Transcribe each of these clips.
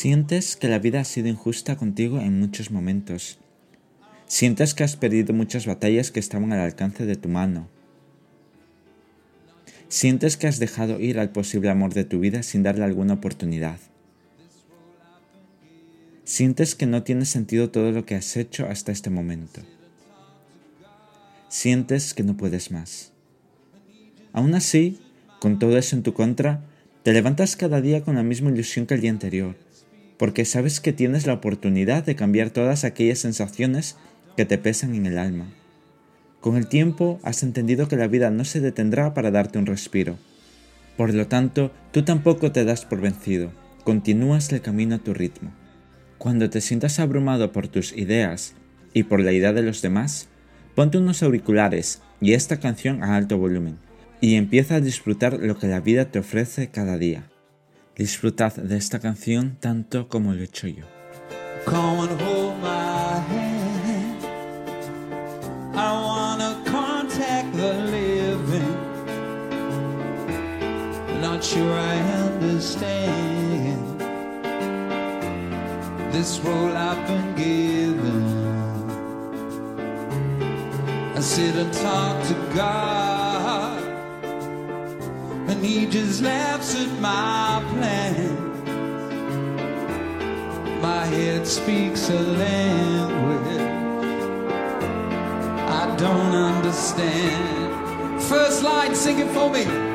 Sientes que la vida ha sido injusta contigo en muchos momentos. Sientes que has perdido muchas batallas que estaban al alcance de tu mano. Sientes que has dejado ir al posible amor de tu vida sin darle alguna oportunidad. Sientes que no tiene sentido todo lo que has hecho hasta este momento. Sientes que no puedes más. Aún así, con todo eso en tu contra, te levantas cada día con la misma ilusión que el día anterior porque sabes que tienes la oportunidad de cambiar todas aquellas sensaciones que te pesan en el alma. Con el tiempo has entendido que la vida no se detendrá para darte un respiro. Por lo tanto, tú tampoco te das por vencido, continúas el camino a tu ritmo. Cuando te sientas abrumado por tus ideas y por la idea de los demás, ponte unos auriculares y esta canción a alto volumen y empieza a disfrutar lo que la vida te ofrece cada día. Disfrutad de esta canción tanto como lo he hecho yo. This role I've. Sit and talk to God and he just laughs at my plan. My head speaks a language I don't understand. First line, sing it for me.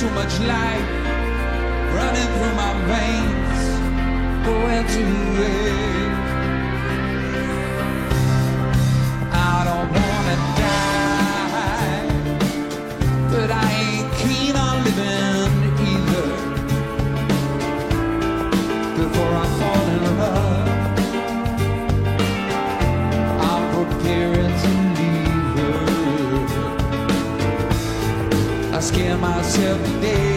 Too much light running through my veins where to live. myself today.